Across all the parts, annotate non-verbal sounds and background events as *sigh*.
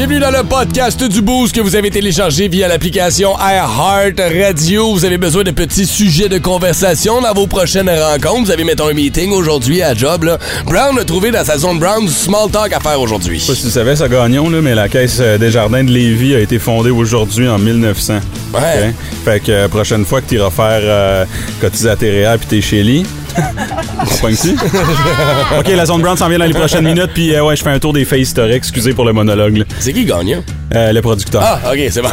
Bienvenue dans le podcast du Boost que vous avez téléchargé via l'application iHeart Radio. Vous avez besoin de petits sujets de conversation dans vos prochaines rencontres. Vous avez, mettons, un meeting aujourd'hui à job. Là. Brown a trouvé dans sa zone Brown du small talk à faire aujourd'hui. Je sais pas si tu savais ça, Gagnon, là, mais la Caisse euh, des Jardins de Lévis a été fondée aujourd'hui en 1900. Ouais. Fait que euh, prochaine fois que tu iras faire euh, cotiser à tes puis t'es? Ok, la zone Brown s'en vient dans les prochaines minutes, puis euh, ouais, je fais un tour des faits historiques. Excusez pour le monologue. là. C'est qui gagnant? Euh, le producteur. Ah, ok, c'est bon.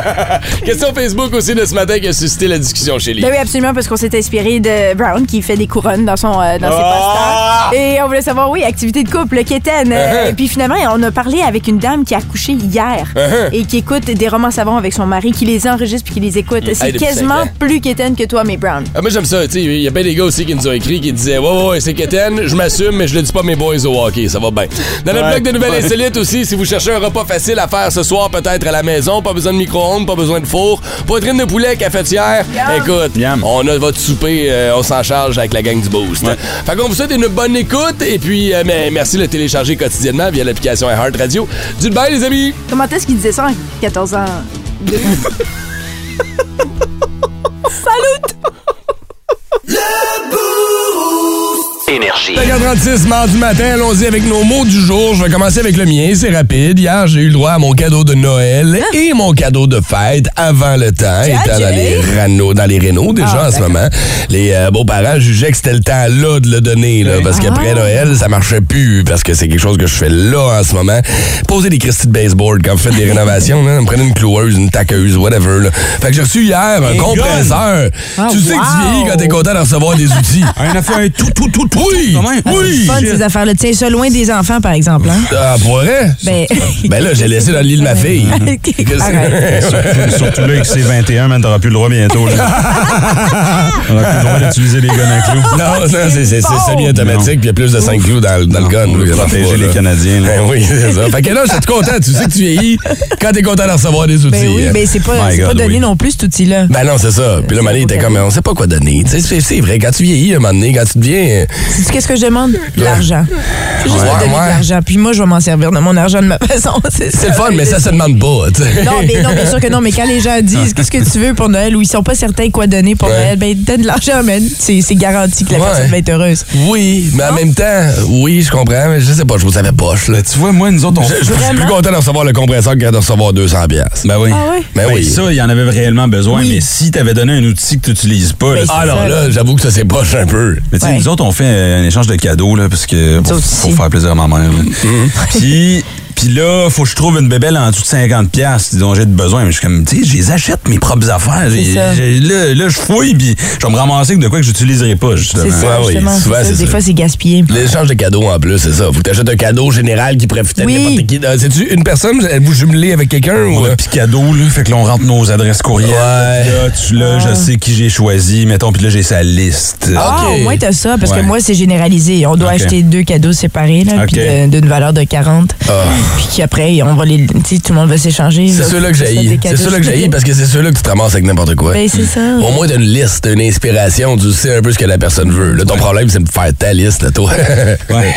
*laughs* Question Facebook aussi de ce matin qui a suscité la discussion chez lui. Ben oui, absolument, parce qu'on s'est inspiré de Brown qui fait des couronnes dans, son, euh, dans ses Ah! posters. Et on voulait savoir, oui, activité de couple, Kéten. Uh-huh. et puis finalement, on a parlé avec une dame qui a accouché hier Uh-huh. et qui écoute des romans savants avec son mari, qui les enregistre puis qui les écoute. C'est depuis quasiment ans. plus Kéten que toi, mais Brown. Ah, moi, j'aime ça. tu sais, Il y a bien des gars aussi qui nous ont écrit qui disaient Ouais, ouais, ouais, c'est Keten, je m'assume, mais je le dis pas à mes boys au hockey. Ça va bien. Dans notre Ouais. bloc de nouvelles insolites aussi, si vous cherchez un repas facile à faire ce soir, peut-être à la maison, pas besoin de micro-ondes, pas besoin de four, poitrine de poulet, cafetière, écoute, Yum. on a votre souper, euh, on s'en charge avec la gang du Boost. Fait qu'on vous souhaite une bonne écoute et puis euh, mais merci de le télécharger quotidiennement via l'application Heart Radio. Du bye, les amis! Comment est-ce qu'il disait ça en 14 ans? *laughs* Énergie. 36 mardi matin, allons-y avec nos mots du jour. Je vais commencer avec le mien, c'est rapide. Hier, j'ai eu le droit à mon cadeau de Noël et mon cadeau de fête avant le temps, étant dans les Renault, dans les Renault déjà Ah, en ce moment. Les euh, beaux-parents jugeaient que c'était le temps là de le donner, là, parce qu'après Noël, ça marchait plus, parce que c'est quelque chose que je fais là en ce moment. Poser des Christy de baseball quand vous faites des rénovations, là, prenez une cloueuse, une taqueuse, whatever. Là. Fait que j'ai reçu hier un compresseur. Ah, tu sais que tu vieillis quand t'es content de recevoir des outils. On a fait un tout, tout, tout, tout. Oui, quand même. oui. Fun, ces affaires-là. Tiens, ça loin des enfants, par exemple. Hein? Ah, pour vrai? Ben- ben là, j'ai laissé dans le lit de ma fille. *laughs* Arrête. Surtout là, avec C21, man, t'auras plus le droit bientôt. là. *laughs* T'auras plus le droit d'utiliser les guns à clous. Non, non, c'est c'est- c'est semi-automatique, puis il y a plus de 5 clous dans, le- dans le gun. Pour protéger les. Canadiens. là. Ben oui, c'est ça. Fait que là, je suis content. Tu sais que tu vieillis quand t'es content de recevoir des outils. Ben oui, hein. ben c'est pas, pas donné non plus, cet outil-là. Ben non, c'est ça. Puis là, Mané était comme, on sait pas quoi donner. C'est vrai, quand tu vieillis, un moment donné, quand tu deviens. Sais-tu qu'est-ce que je demande? De l'argent. Juste Ouais, me donner ouais. de l'argent. Puis moi, je vais m'en servir de mon argent de ma façon. *laughs* C'est C'est le fun, mais ça se demande pas. Non, mais non, bien sûr que non. Mais quand les gens disent qu'est-ce que tu veux pour Noël ou ils sont pas certains quoi donner pour Ouais. Noël, ben donne de l'argent, man. C'est c'est garanti que la Ouais. personne va être heureuse. Oui, mais en même temps, oui, je comprends, mais je sais pas, je vous savais poche, là. Tu vois, moi, nous autres, on Je, je suis plus content de recevoir le compresseur que de recevoir 200 piastres. Ben oui. Ah ouais? Ben oui. Ça, il y en avait réellement besoin, Oui. mais si t'avais donné un outil que tu n'utilises pas, là, Ben, Ah non, ça, là, j'avoue que ça c'est poche un peu. Mais tu sais, Ouais. nous autres, on fait un échange de cadeaux, là, parce que. Faire plaisir à ma mère. là. Puis, puis là, faut que je trouve une bébelle en dessous de 50 pièces dont j'ai de besoin. Mais je suis comme, tu sais, je les achète mes propres affaires. Là, là, je fouille, puis je vais me ramasser avec de quoi que j'utiliserai pas, justement. C'est ça, Ouais, oui, souvent, ça. Des ça. fois, c'est gaspillé. L'échange de cadeaux en plus, c'est ça. Faut que tu achètes un cadeau général qui pourrait Oui. n'importe qui. Euh, C'est-tu une personne? Êtes-vous jumelé avec quelqu'un? On ou... a un petit cadeau, là. Fait que là, on rentre nos adresses courriel. Ouais. Là, tu, là, je sais qui j'ai choisi. Mettons, puis là, j'ai sa liste. Ah, au moins, t'as ça, parce Ouais. que moi, c'est généralisé. On doit acheter deux cadeaux séparés, là, puis d'une valeur de 40. Puis qu'après, on va les. Tu sais, tout le monde va s'échanger. C'est là. ceux-là que j'ai. C'est ceux-là que j'ai parce que c'est ceux-là que tu te ramasses avec n'importe quoi. Ben, c'est ça. Au moins, t'as une liste, une inspiration. Tu sais un peu ce que la personne veut. Là, ton problème, c'est de faire ta liste, là, toi. Ouais.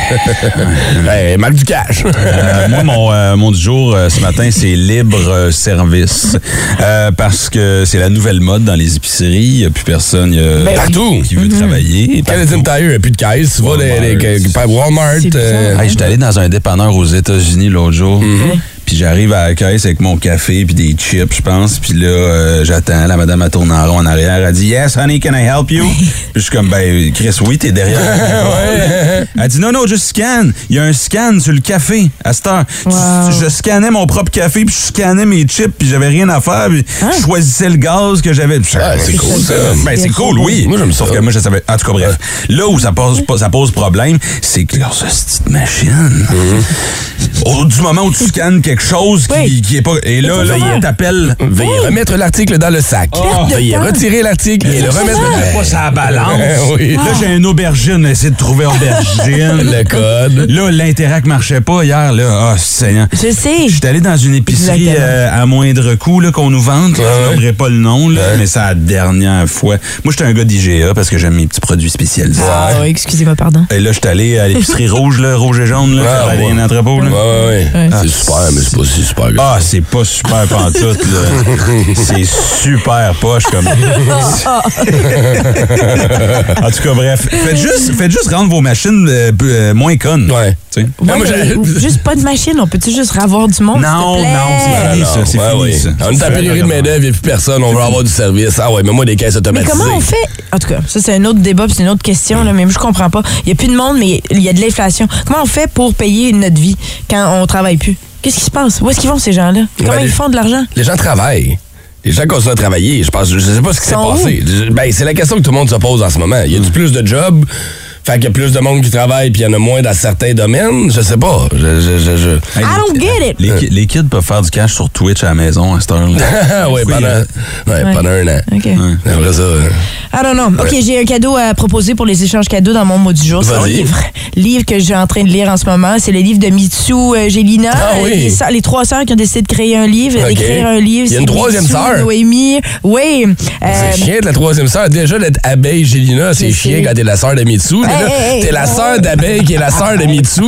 *laughs* hey, marque du cash. Euh, moi, mon, euh, mon du jour euh, ce matin, c'est libre service. Euh, parce que c'est la nouvelle mode dans les épiceries. Il n'y a plus personne Ben, Partout. qui veut travailler. Canadian Tire, il n'y a plus de caisse. Tu vas Walmart. Walmart. Euh. Hey, j'étais allé dans un dépanneur aux États-Unis l'autre. Mm-hmm. Puis j'arrive à la caisse avec mon café puis des chips, je pense. Puis là, euh, j'attends. La madame a tourné en rond en arrière. Elle dit Yes, honey, can I help you? *laughs* puis je suis comme Ben, Chris, oui, t'es derrière. *laughs* Elle dit Non, non, juste scan. Il y a un scan sur le café à cette heure. Tu-. Je scannais mon propre café puis je scannais mes chips puis j'avais rien à faire. Puis je choisissais le gaz que j'avais. Puis je- Ah, c'est cool, ça. Ben, c'est cool, oui. Moi, j'aime Sauf ça. que moi, je savais. En tout cas, bref. Là où ça pose, ça pose problème, c'est que leur petite machine, Mm-hmm. au, du moment où tu scannes quelque quelque chose qui, Oui. qui est pas. Et là, là, il t'appelle. Veuillez remettre l'article dans le sac. Veuillez retirer l'article et le remettre. Pas sa balance. *laughs* oui. Là, j'ai un aubergine, essayer de trouver aubergine. *laughs* Le code. Là, l'Interac marchait pas hier. Là, ah, Seigneur. Je sais. Je suis allé dans une épicerie euh, à moindre coût là, qu'on nous vante. là. Je Ouais. nommerai pas le nom, là, mais c'est la dernière fois. Moi, j'étais un gars d'IGA parce que j'aime mes petits produits spécialisés. Ah, oui, excusez-moi, pardon. Et là, j'étais allé à l'épicerie *laughs* rouge, là, rouge et jaune, là, Ah, faire ouais. un entrepôt. Là. Ouais, ouais, ouais. Ouais. C'est super, mais c'est pas si super. Ah, c'est pas super pantoute, là. *laughs* C'est super poche, comme. *laughs* en tout cas, bref. Faites juste, faites juste rendre vos machines euh, euh, moins connes. Ouais. Ah, moi, juste pas de machine, on peut-tu juste avoir du monde? Non, s'il te plaît? non, c'est fini, ça. C'est Ouais, fini, ouais. ça. On est en pénurie de main-d'œuvre, il n'y a plus personne, on veut avoir du service. Ah ouais, mais moi, des caisses Mais automatisées. comment on fait? En tout cas, ça, c'est un autre débat, puis c'est une autre question, là, mais moi, je comprends pas. Il y a plus de monde, mais il y a de l'inflation. Comment on fait pour payer notre vie quand on travaille plus? Qu'est-ce qui se passe? Où est-ce qu'ils vont, ces gens-là? Comment Ben, ils les- font de l'argent? Les gens travaillent. Les gens continuent à travailler. Je pense, je sais pas ce qui s'est passé. Ben, c'est la question que tout le monde se pose en ce moment. Il y a du plus de jobs? Fait qu'il y a plus de monde qui travaille, puis il y en a moins dans certains domaines. Je sais pas. Je, je, je, je- Hey, I don't les- get it. Les, ki- les kids peuvent faire du cash sur Twitch à la maison à cette heure-là. *laughs* Oui, pendant, hein. ouais, Ouais. pendant un an. OK. Après ça. euh, I don't know. OK, j'ai un cadeau à proposer pour les échanges cadeaux dans mon mot du jour. C'est un livre. Livre que j'ai en train de lire en ce moment. C'est le livre de Mitsu euh, Gélina. Ah oui. Euh, Les, trois sœurs qui ont décidé de créer un livre, OK. d'écrire un livre. Il y a une C'est troisième sœur. Noémie. Oui. Euh, C'est chiant de la troisième sœur. Déjà, d'être abeille Gélina, c'est Je chiant quand t'es la sœur de Mitsu. Hey, t'es la sœur d'abeille qui est la sœur de Mitsu.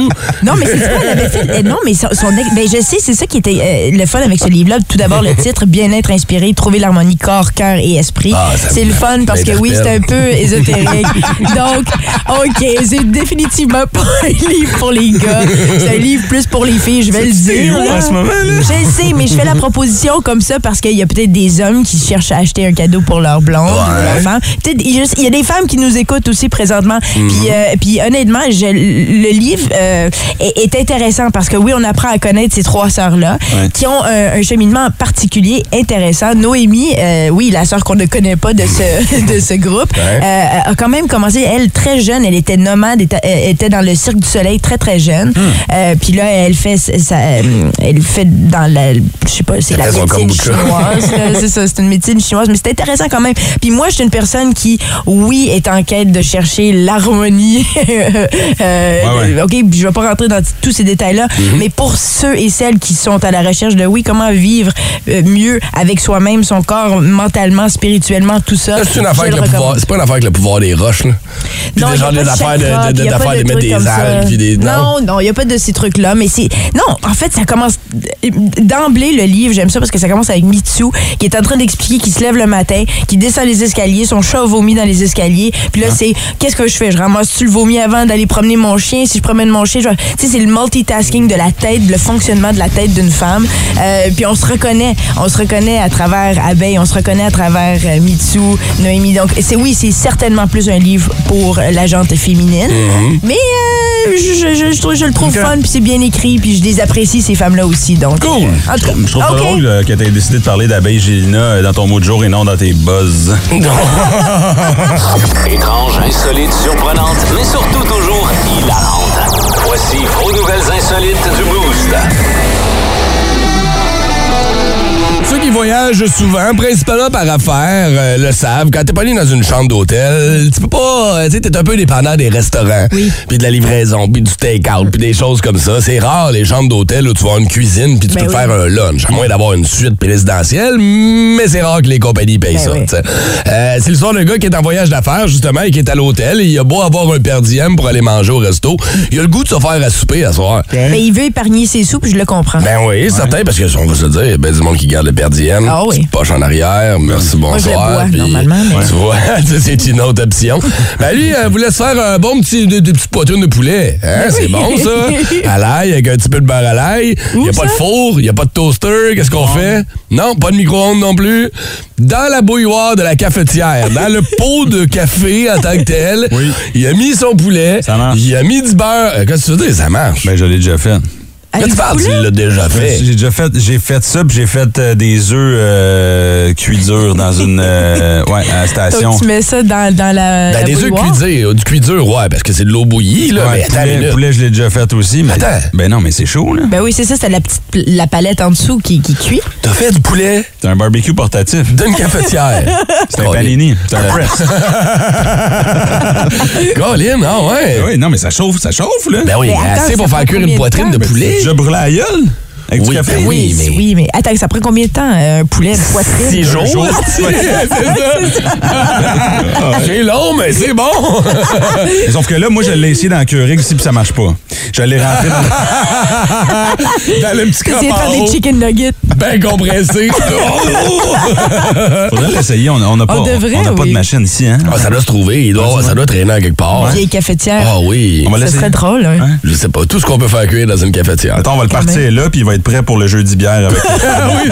Non, mais c'est ça qu'elle avait fait. Euh, Non, mais son, son ben, je sais, c'est ça qui était euh, le fun avec ce livre-là. Tout d'abord, le titre, Bien-être inspiré, trouver l'harmonie corps, cœur et esprit. Ah, c'est le fun parce que oui, c'est un peu ésotérique. *laughs* Donc, OK, c'est définitivement pas un livre pour les gars. C'est un livre plus pour les filles, je vais le dire. là. en ce moment, là? Je sais, mais je fais la proposition comme ça parce qu'il y a peut-être des hommes qui cherchent à acheter un cadeau pour leur blonde ou leur femme. Il y a juste- il y a des femmes qui nous écoutent aussi présentement. Mhm. Puis, euh, puis honnêtement, je- le livre euh, est, est intéressant parce que oui, on apprend à connaître ces trois sœurs-là Ouais. qui ont un, un cheminement particulier intéressant. Noémie, euh, oui, la sœur qu'on ne connaît pas de ce, *laughs* de ce groupe, Ouais. euh, a quand même commencé, elle, très jeune. Elle était nomade, était, elle était dans le Cirque du Soleil très, très jeune. Euh, puis là, elle fait, ça, elle fait dans la, je sais pas, c'est la médecine chinoise. *laughs* c'est ça, c'est une médecine chinoise, mais c'est intéressant quand même. Puis moi, je suis une personne qui, oui, est en quête de chercher l'harmonie. *laughs* Euh, Ouais, ouais. OK, puis je vais pas rentrer dans tous ces détails-là, Mhm. mais pour ceux et celles qui sont à la recherche de, oui, comment vivre euh, mieux avec soi-même, son corps, mentalement, spirituellement, tout ça. C'est une je affaire avec le le pouvoir. recommande. C'est pas une affaire avec le pouvoir des roches, là. Puis Non, des y a de de, de, a pas de mettre des algues des. Non, non, il n'y a pas de ces trucs-là. Mais c'est. Non, en fait, ça commence. D'emblée, le livre, j'aime ça parce que ça commence avec Mitsu, qui est en train d'expliquer qu'il se lève le matin, qui descend les escaliers, son chat vomit dans les escaliers. Puis là, Ah. c'est qu'est-ce que je fais? Je ramasse-tu le vomi avant d'aller promener mon chien? Si je promène mon chien, je... tu sais, c'est le multitasking de la tête, le fonctionnement de la tête d'une femme. Euh, puis on se reconnaît. On se reconnaît à travers Abeille, on se reconnaît à travers euh, Mitsu, Noémie. Donc, c'est oui, c'est certainement plus un livre pour euh, la jante féminine. Mm-hmm. Mais euh, je, je, je, je trouve- je le trouve fun, puis c'est bien écrit, puis je les apprécie, ces femmes-là aussi. Donc, Cool. En tout cas, Je trouve ça OK. drôle euh, que tu aies décidé de parler d'abeille Gélina euh, dans ton mot de jour et non dans tes buzz. *laughs* Étrange, insolite, mais surtout toujours hilarante. Voici vos nouvelles insolites du Boost. Voyagent souvent, principalement par affaires, euh, le savent. Quand t'es pas allé dans une chambre d'hôtel, tu peux pas. euh, Tu sais, t'es un peu dépendant des restaurants. Oui. Puis de la livraison, puis du take-out, puis des choses comme ça. C'est rare, les chambres d'hôtel où tu vas avoir une cuisine, puis tu Ben peux oui. faire un lunch. À moins d'avoir une suite présidentielle, mais c'est rare que les compagnies payent Ben ça. oui. Euh, c'est l'histoire d'un gars qui est en voyage d'affaires, justement, et qui est à l'hôtel. Il a beau avoir un per diem pour aller manger au resto. Il a le goût de se faire à souper à soir. Mais il veut épargner ses sous, puis je le comprends. Ben oui, certain, parce que on va se dire, ben du monde qui garde le per diem. Ah oui. Petite poche en arrière, merci, bonsoir. je le bois, puis- normalement, mais- Tu vois, *laughs* c'est une autre option. ben lui, euh, voulait se faire un bon petit, de, de de poulet. Hein, c'est bon, ça. À l'ail, avec un petit peu de beurre à l'ail. Il n'y a pas de four, il n'y a pas de toaster. Qu'est-ce qu'on fait? Non, pas de micro-ondes non plus. Dans la bouilloire de la cafetière, dans le *laughs* pot de café en tant que tel, Oui. il a mis son poulet. Ça marche. Il a mis du beurre. Euh, Qu'est-ce que tu veux dire? Ça marche? Ben, je l'ai déjà fait. Là, Avec tu parles, tu poulet? l'as déjà fait. J'ai déjà fait, j'ai fait ça, puis j'ai fait euh, des œufs euh, cuits durs dans une, euh, *laughs* ouais, à la station. Donc, tu mets ça dans, dans la. Ben, la des œufs cuits du cuit dur, ouais, parce que c'est de l'eau bouillie, là. Ouais, mais attends une poulet, poulet, je l'ai déjà fait aussi, mais. Attends. Ben non, mais c'est chaud, là. Ben oui, c'est ça, c'est la petite la palette en dessous qui, qui cuit. T'as fait du poulet? C'est un barbecue portatif. d'une cafetière. *laughs* C'est un panini. C'est un press. *laughs* Colin, ah ouais. oui, non, mais ça chauffe, ça chauffe, là. Ben oui, Mais attends, assez pour faire cuire une poitrine de Ben, Je brûle la gueule? Avec Oui, du café? ben oui, mais- Oui, mais attends, ça prend combien de temps, euh, un poulet, une poitrine? Six jours. jour? *laughs* c'est ça. C'est long, mais c'est bon. *laughs* Sauf que là, moi, je l'ai essayé dans la Keurig aussi, puis ça marche pas. Je l'ai rentré dans *laughs* Dans le petit C'est faire des chicken nuggets. Ben compressé. *laughs* Faudrait l'essayer. On n'a pas, On devrait, on n'a pas oui. de machine ici, hein? Ah, ça doit se trouver. Il doit, ça doit traîner en quelque part. Vieille cafetière. Ah oui. On va ça l'essayer. serait drôle, hein? Hein? Je sais pas. Tout ce qu'on peut faire cuire dans une cafetière. Attends, on va le partir là, puis il va être prêt pour le jeudi bière avec *laughs* Ah oui,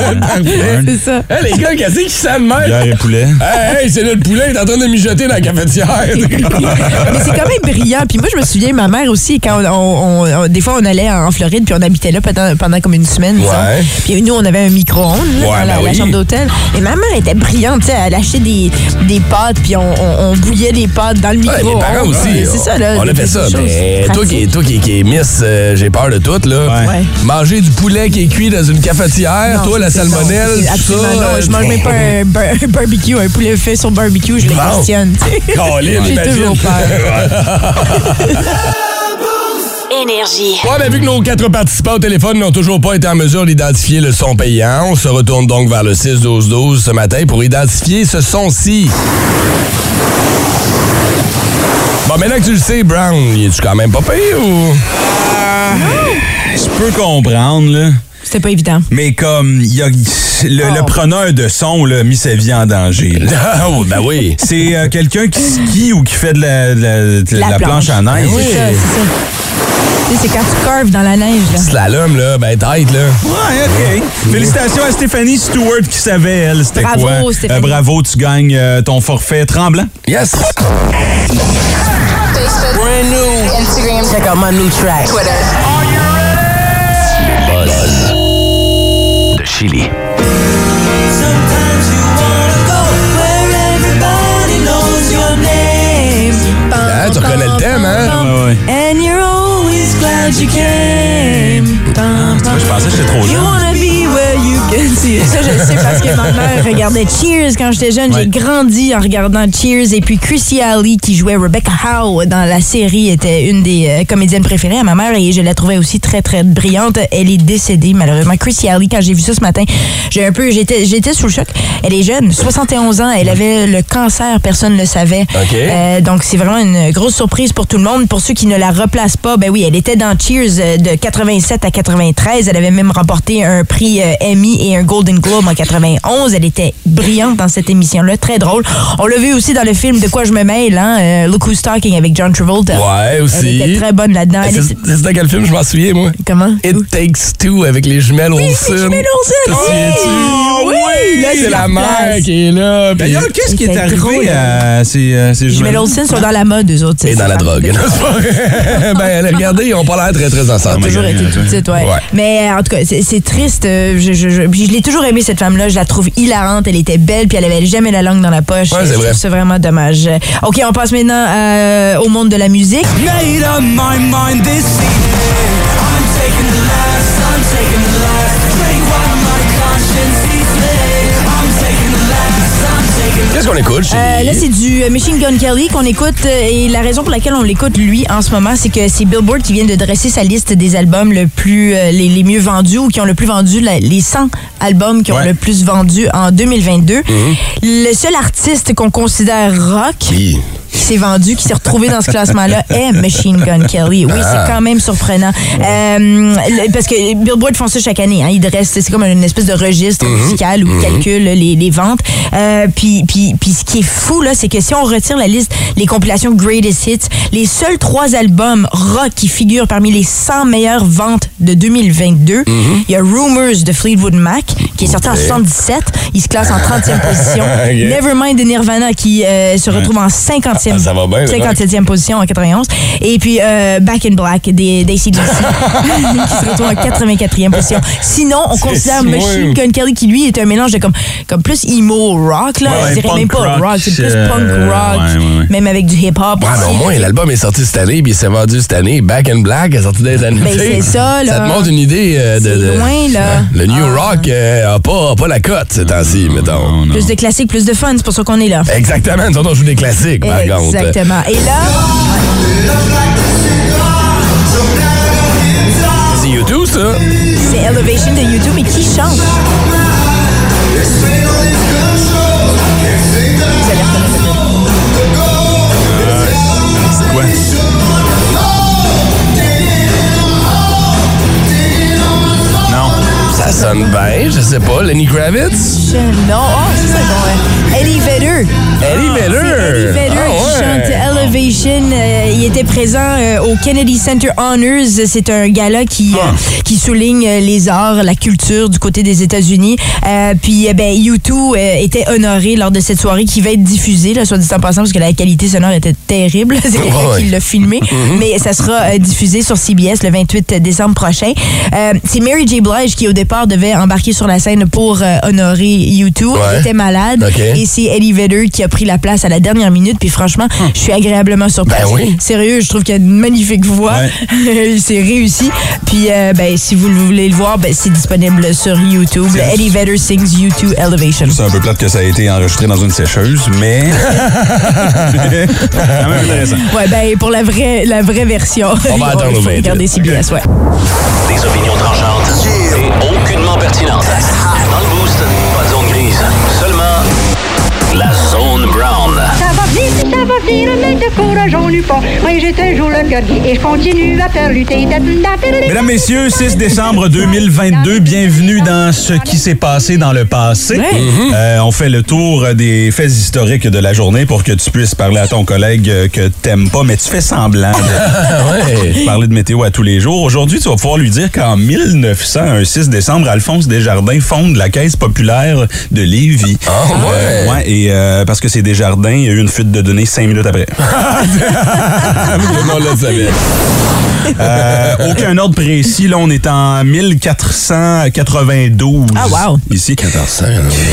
c'est ça. Hey, les gars, qu'est-ce sentent de bière et poulet. Hey, hey, c'est notre poulet, il est en train de mijoter dans la cafetière. *laughs* Mais c'est quand même brillant. Puis moi, je me souviens, ma mère aussi, quand on, on- on- des fois, on allait en Floride, puis on habitait là pendant, pendant comme une semaine. Ouais. Puis nous, on avait un micro-ondes Ouais, dans la, ben la oui. chambre d'hôtel. Et ma mère était brillante, tu sais, elle achetait des, des pâtes, puis on, on- on bouillait les pâtes dans le Ouais, micro. mes parents aussi. C'est ça, là. On a fait ça. Mais toi qui, toi qui, qui es Miss, euh, j'ai peur de tout, là. Ouais. Ouais. Manger du poulet qui est cuit dans une cafetière, Non, toi, la salmonelle, non, tout Absolument ça. non. euh, Je mange même pas un, bar- un barbecue, un poulet fait sur barbecue, je le questionne. *laughs* J'ai toujours peur. *laughs* Énergie. Ouais, mais vu que nos quatre participants au téléphone n'ont toujours pas été en mesure d'identifier le son payant, on se retourne donc vers le 6-12-12 ce matin pour identifier ce son-ci. Bon, maintenant que tu le sais, Brown, es-tu quand même pas pire ou... Je peux comprendre, là. C'était pas évident. Mais comme, il y a, le, le Oh. preneur de son, là, a mis sa vie en danger. là. *laughs* Oui, ben oui. C'est euh, quelqu'un qui skie ou qui fait de la, de la- de la planche. à neige. C'est ça, c'est ça. Tu sais, c'est quand tu curves dans la neige. Là. Slalom, là, ben tête, là. Ouais, OK. Félicitations à Stéphanie Stewart qui savait, elle, c'était Bravo, quoi. Euh, bravo, tu gagnes euh, ton forfait tremblant. Yes! Brand new. Instagram. Check out my new track. Twitter. Buzz. De Chili. Hein, tu reconnais le thème, hein? Ouais, ouais. Glad you came. Je pensais que trop Ça, je le sais parce que ma mère regardait Cheers quand j'étais jeune. Ouais. J'ai grandi en regardant Cheers. Et puis Chrissy Alley, qui jouait Rebecca Howe dans la série, était une des euh, comédiennes préférées à ma mère et je la trouvais aussi très, très brillante. Elle est décédée, malheureusement. Chrissy Alley, quand j'ai vu ça ce matin, j'ai un peu, j'étais, j'étais sous le choc. Elle est jeune, 71 ans. Elle avait le cancer, personne ne le savait. Euh, donc, c'est vraiment une grosse surprise pour tout le monde. Pour ceux qui ne la replacent pas, ben oui, elle était dans Cheers euh, de 87 à 93. Elle avait même remporté un prix euh, Emmy et un Golden Globe en 91. Elle était brillante dans cette émission-là, très drôle. On l'a vu aussi dans le film De quoi je me mêle, hein, euh, Look Who's Talking avec John Travolta. Ouais, aussi. Elle était très bonne là-dedans. C'est est- c'est dans quel film je m'en souviens, moi? Comment? It Takes Two avec les jumelles Olsen. les jumelles Olsen, Te oui! Oui! C'est la replace. mère qui est là. puis- D'ailleurs, qu'est-ce qui est drôle, arrivé à ces, euh, ces Les jumelles jumelles? Olsen sont dans la mode, eux autres. Et c'est dans la ça. drogue. *laughs* Ben, regardez, ils ont pas l'air très, très ensemble. toujours été tout petite, ouais. Ouais. Mais euh, en tout cas, c'est triste. euh, Je, je, je, puis je l'ai toujours aimée, cette femme-là. Je la trouve hilarante. Elle était belle, puis elle avait jamais la langue dans la poche. Ouais, c'est vrai. vraiment dommage. OK, on passe maintenant euh, au monde de la musique. Made up my mind this evening. I'm taking the last, Qu'est-ce qu'on écoute? Euh, là, c'est du euh, Machine Gun Kelly qu'on écoute. euh, et la raison pour laquelle on l'écoute, lui, en ce moment, c'est que c'est Billboard qui vient de dresser sa liste des albums le plus, euh, les, les mieux vendus ou qui ont le plus vendu, la- les 100 albums qui ont le plus vendu en 2022. Le seul artiste qu'on considère rock Qui? qui s'est vendu, qui s'est retrouvé dans ce classement-là *laughs* est Machine Gun Kelly. Oui, Ah. c'est quand même surprenant. Euh, parce que Billboard font ça chaque année. Hein. Ils dressent, c'est comme une espèce de registre Mhm. musical où ils calculent les, les ventes. Euh, puis, puis, puis ce qui est fou, là, c'est que si on retire la liste, les compilations Greatest Hits, les seuls trois albums rock qui figurent parmi les 100 meilleures ventes de 2022, Mhm. il y a Rumors de Fleetwood Mac, qui est sorti en 77. Il se classe en 30e *laughs* position. Nevermind de Nirvana, qui euh, se retrouve en 50 50e, Ah, ça va bien, le 57e position en 91. Et puis euh, Back in Black des d'ACDC *laughs* qui se retrouve en 84e position. Sinon, on considère si Machine. Gun Kelly qui lui est un mélange de comme, comme plus emo rock, là. Ouais, je dirais punk même pas rock, rock, c'est plus euh, punk rock, ouais, ouais, ouais. même avec du hip-hop. Ouais, mais au moins, l'album est sorti cette année, puis il s'est vendu cette année. Back in Black est sorti des années. Ben, c'est ça, là. Ça te montre une idée euh, de. C'est de- loin, là. Le New Ah. Rock euh, a, pas, a pas la cote ces temps-ci, mettons. Non, non. Plus de classiques, plus de fun, c'est pour ça qu'on est là. Exactement, nous autres, on joue des classiques, par contre. Exactement. Et là, C'est YouTube, ça? c'est Elevation de YouTube et qui chante? Le Ça sonne bien, je sais pas. Lenny Kravitz? Je- Non, oh, c'est ça, bon, ouais. Eddie Vedder. Eddie Vedder. C'est Eddie Vedder Ah, qui ouais. chante Elevation. Euh, il était présent euh, au Kennedy Center Honors. C'est un gala qui, Ah. euh, qui souligne euh, les arts, la culture du côté des États-Unis. Euh, puis, euh, ben, U2 euh, était honoré lors de cette soirée qui va être diffusée, là, soit dit en passant, parce que la qualité sonore était terrible. *laughs* C'est quelqu'un Ouais. qui l'a filmé. *laughs* Mais ça sera euh, diffusé sur CBS le 28 décembre prochain. Euh, c'est Mary J. Blige qui, au départ, devait embarquer sur la scène pour euh, honorer U2. Ouais. Elle était malade. Et c'est Eddie Vedder qui a pris la place à la dernière minute. Puis franchement, je suis agréablement surprise. Ben oui. Sérieux, je trouve qu'il a une magnifique voix. c'est *laughs* réussi. Puis euh, ben, si vous voulez le voir, ben, c'est disponible sur YouTube. Eddie Vedder sings U2 Elevation. C'est un peu plate que ça a été enregistré dans une sécheuse, mais. *laughs* quand même intéressant. Ouais, ben pour la vraie, la vraie version. On va *laughs* attendre Il au faut 28. regarder CBS, ouais. Des opinions tranchantes et aucunement pertinentes. Dans le boost, pas de zone grise, seulement la zone. Venir, ça va venir, mais de courage on n'eut pas. Moi j'ai toujours le cœur et je continue à faire lutter. Mesdames, Messieurs, 6 décembre 2022, bienvenue dans ce qui s'est passé dans le passé. Ouais. Euh, on fait le tour des faits historiques de la journée pour que tu puisses parler à ton collègue euh, que t'aimes pas, mais tu fais semblant de *laughs* ouais. parler de météo à tous les jours. Aujourd'hui, tu vas pouvoir lui dire qu'en 1900, un 6 décembre, Alphonse Desjardins fonde la Caisse populaire de Lévis. Ah ouais. Euh, ouais, et euh, parce que c'est Desjardins, il y a eu une fuite de données cinq minutes après. *laughs* Non. *laughs* Euh, aucun ordre précis. Là, on est en 1492. Ah, wow. Ici. 1400.